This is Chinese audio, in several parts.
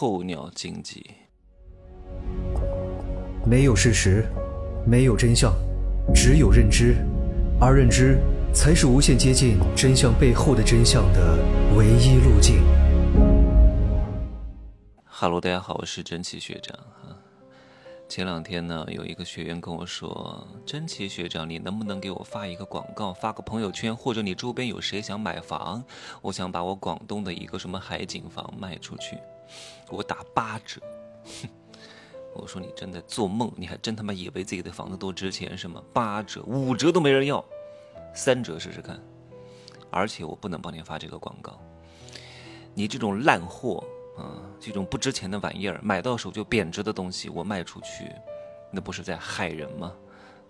候鸟经济。没有事实，没有真相，只有认知，而认知才是无限接近真相背后的真相的唯一路径。哈喽，大家好，我是真奇学长啊。前两天呢，有一个学员跟我说：“真奇学长，你能不能给我发一个广告，发个朋友圈，或者你周边有谁想买房？我想把我广东的一个什么海景房卖出去，我打八折。”哼。我说你真的做梦，你还真他妈以为自己的房子多值钱是吗？八折、五折都没人要，三折试试看。而且我不能帮你发这个广告，你这种烂货，啊，这种不值钱的玩意儿，买到手就贬值的东西，我卖出去，那不是在害人吗？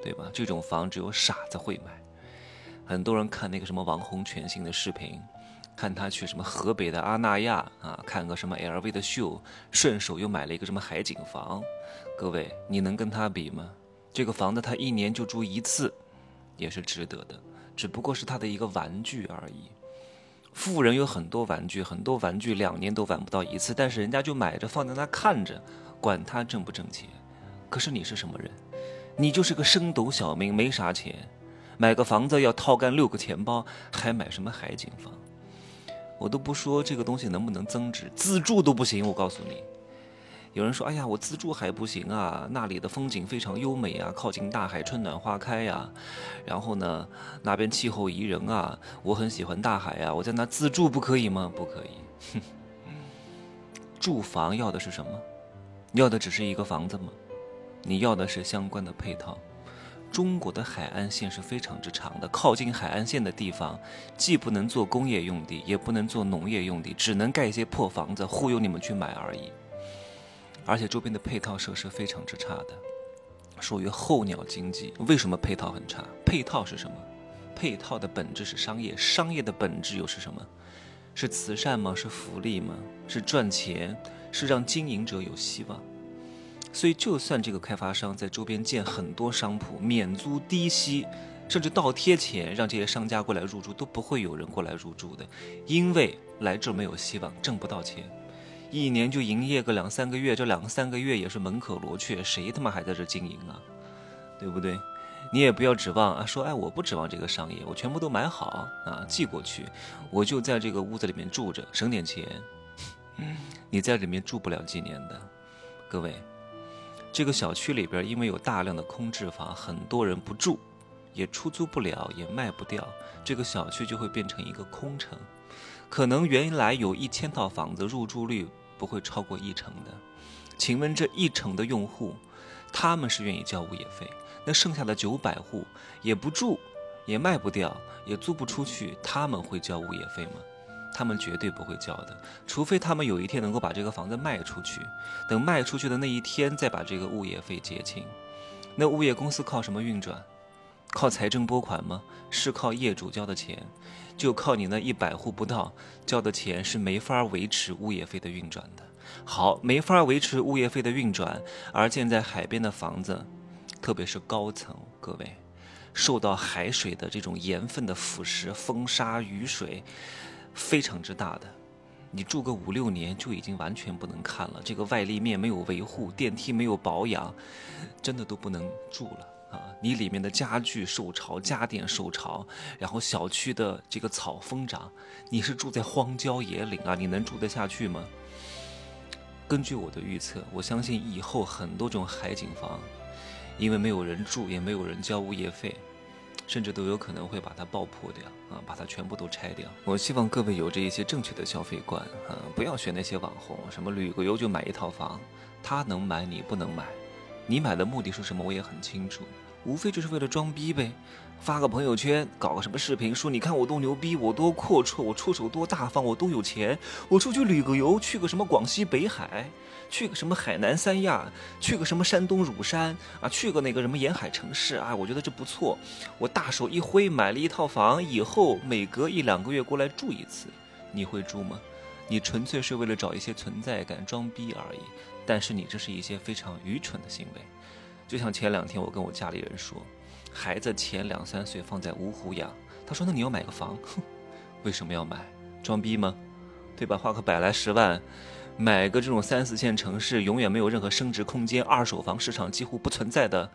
对吧？这种房只有傻子会买。很多人看那个什么王红全新的视频。看他去什么河北的阿那亚啊，看个什么 LV 的秀，顺手又买了一个什么海景房。各位，你能跟他比吗？这个房子他一年就住一次，也是值得的，只不过是他的一个玩具而已。富人有很多玩具，很多玩具两年都玩不到一次，但是人家就买着放在那看着，管他挣不挣钱。可是你是什么人？你就是个升斗小民，没啥钱，买个房子要掏干六个钱包，还买什么海景房？我都不说这个东西能不能增值，自住都不行。我告诉你，有人说：“哎呀，我自住还不行啊，那里的风景非常优美啊，靠近大海，春暖花开呀。然后呢，那边气候宜人啊，我很喜欢大海啊，我在那自住不可以吗？不可以。住房要的是什么？要的只是一个房子吗？你要的是相关的配套。”中国的海岸线是非常之长的，靠近海岸线的地方，既不能做工业用地，也不能做农业用地，只能盖一些破房子忽悠你们去买而已。而且周边的配套设施非常之差的，属于候鸟经济。为什么配套很差？配套是什么？配套的本质是商业，商业的本质又是什么？是慈善吗？是福利吗？是赚钱？是让经营者有希望？所以，就算这个开发商在周边建很多商铺，免租低息，甚至倒贴钱让这些商家过来入住，都不会有人过来入住的，因为来这没有希望，挣不到钱，一年就营业个两三个月，这两三个月也是门可罗雀，谁他妈还在这经营啊？对不对？你也不要指望啊，说哎，我不指望这个商业，我全部都买好啊，寄过去，我就在这个屋子里面住着，省点钱。你在里面住不了几年的，各位。这个小区里边，因为有大量的空置房，很多人不住，也出租不了，也卖不掉，这个小区就会变成一个空城。可能原来有一千套房子，入住率不会超过一成的。请问这一成的用户，他们是愿意交物业费？那剩下的九百户也不住，也卖不掉，也租不出去，他们会交物业费吗？他们绝对不会交的，除非他们有一天能够把这个房子卖出去，等卖出去的那一天再把这个物业费结清。那物业公司靠什么运转？靠财政拨款吗？是靠业主交的钱，就靠你那一百户不到交的钱是没法维持物业费的运转的。好，没法维持物业费的运转，而建在海边的房子，特别是高层，各位，受到海水的这种盐分的腐蚀、风沙、雨水。非常之大的，你住个五六年就已经完全不能看了。这个外立面没有维护，电梯没有保养，真的都不能住了啊！你里面的家具受潮，家电受潮，然后小区的这个草疯长，你是住在荒郊野岭啊？你能住得下去吗？根据我的预测，我相信以后很多种海景房，因为没有人住，也没有人交物业费。甚至都有可能会把它爆破掉啊，把它全部都拆掉。我希望各位有着一些正确的消费观啊，不要选那些网红，什么旅个游就买一套房，他能买你不能买，你买的目的是什么我也很清楚，无非就是为了装逼呗。发个朋友圈，搞个什么视频，说你看我多牛逼，我多阔绰，我出手多大方，我多有钱，我出去旅个游，去个什么广西北海，去个什么海南三亚，去个什么山东乳山啊，去个那个什么沿海城市啊，我觉得这不错。我大手一挥买了一套房，以后每隔一两个月过来住一次，你会住吗？你纯粹是为了找一些存在感装逼而已。但是你这是一些非常愚蠢的行为，就像前两天我跟我家里人说。孩子前两三岁放在芜湖养，他说：“那你要买个房，哼，为什么要买？装逼吗？对吧？花个百来十万，买个这种三四线城市永远没有任何升值空间、二手房市场几乎不存在的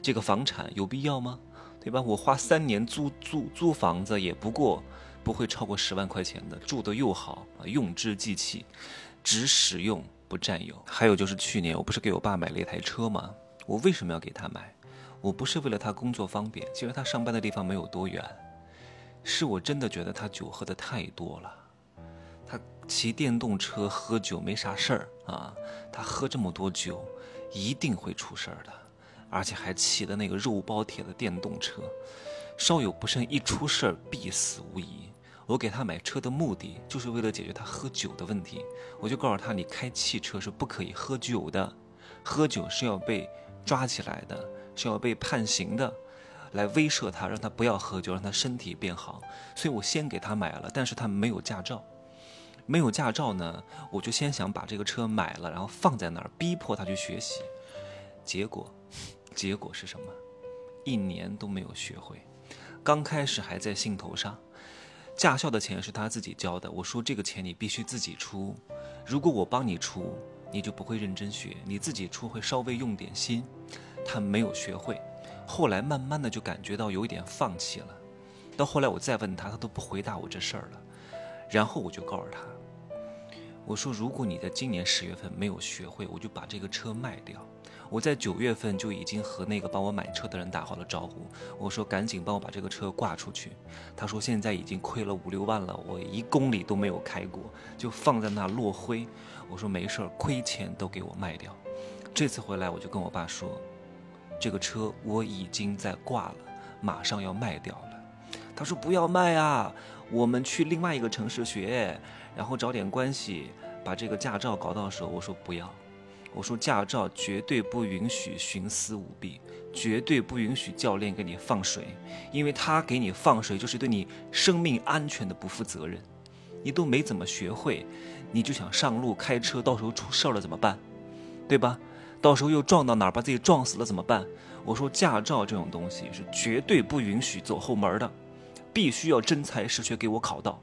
这个房产，有必要吗？对吧？我花三年租租租房子，也不过不会超过十万块钱的，住的又好啊，用之即弃，只使用不占有。还有就是去年我不是给我爸买了一台车吗？我为什么要给他买？我不是为了他工作方便，其实他上班的地方没有多远，是我真的觉得他酒喝的太多了。他骑电动车喝酒没啥事儿啊，他喝这么多酒，一定会出事儿的，而且还骑的那个肉包铁的电动车，稍有不慎一出事儿必死无疑。我给他买车的目的就是为了解决他喝酒的问题，我就告诉他，你开汽车是不可以喝酒的，喝酒是要被抓起来的，是要被判刑的，来威慑他，让他不要喝酒，让他身体变好。所以我先给他买了，但是他没有驾照。没有驾照呢，我就先想把这个车买了，然后放在那儿，逼迫他去学习。结果，结果是什么？一年都没有学会。刚开始还在兴头上，驾校的钱是他自己交的。我说这个钱你必须自己出，如果我帮你出，你就不会认真学；你自己出会稍微用点心。他没有学会，后来慢慢的就感觉到有一点放弃了。到后来我再问他，他都不回答我这事儿了。然后我就告诉他。我说，如果你在今年十月份没有学会，我就把这个车卖掉。我在九月份就已经和那个帮我买车的人打好了招呼。我说，赶紧帮我把这个车挂出去。他说，现在已经亏了五六万了，我一公里都没有开过，就放在那落灰。我说，没事儿，亏钱都给我卖掉。这次回来，我就跟我爸说，这个车我已经在挂了，马上要卖掉了。他说，不要卖啊，我们去另外一个城市学。然后找点关系，把这个驾照搞到手。我说不要，我说驾照绝对不允许徇私舞弊，绝对不允许教练给你放水，因为他给你放水就是对你生命安全的不负责任。你都没怎么学会，你就想上路开车，到时候出事了怎么办？对吧？到时候又撞到哪儿，把自己撞死了怎么办？我说驾照这种东西是绝对不允许走后门的，必须要真才实学给我考到。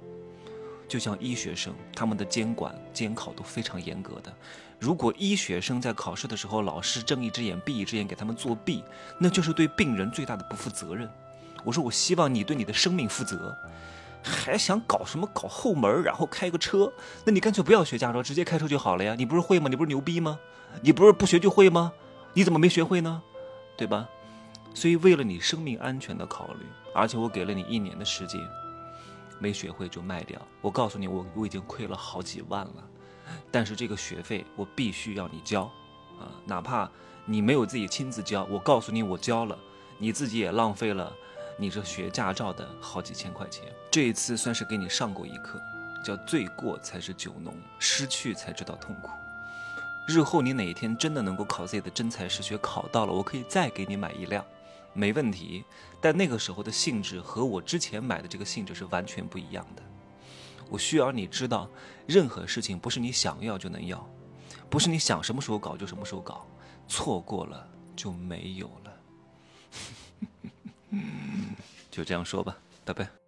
就像医学生，他们的监管监考都非常严格的。如果医学生在考试的时候，老师睁一只眼闭一只眼给他们作弊，那就是对病人最大的不负责任。我说，我希望你对你的生命负责，还想搞什么搞后门，然后开个车？那你干脆不要学驾照，直接开车就好了呀！你不是会吗？你不是牛逼吗？你不是不学就会吗？你怎么没学会呢？对吧？所以为了你生命安全的考虑，而且我给了你一年的时间。没学会就卖掉。我告诉你，我我已经亏了好几万了，但是这个学费我必须要你交，啊，哪怕你没有自己亲自交，我告诉你我交了，你自己也浪费了你这学驾照的好几千块钱。这一次算是给你上过一课，叫醉过才是酒浓，失去才知道痛苦。日后你哪一天真的能够考自己的真才实学，考到了，我可以再给你买一辆。没问题，但那个时候的性质和我之前买的这个性质是完全不一样的。我需要你知道，任何事情不是你想要就能要，不是你想什么时候搞就什么时候搞，错过了就没有了。就这样说吧，拜拜。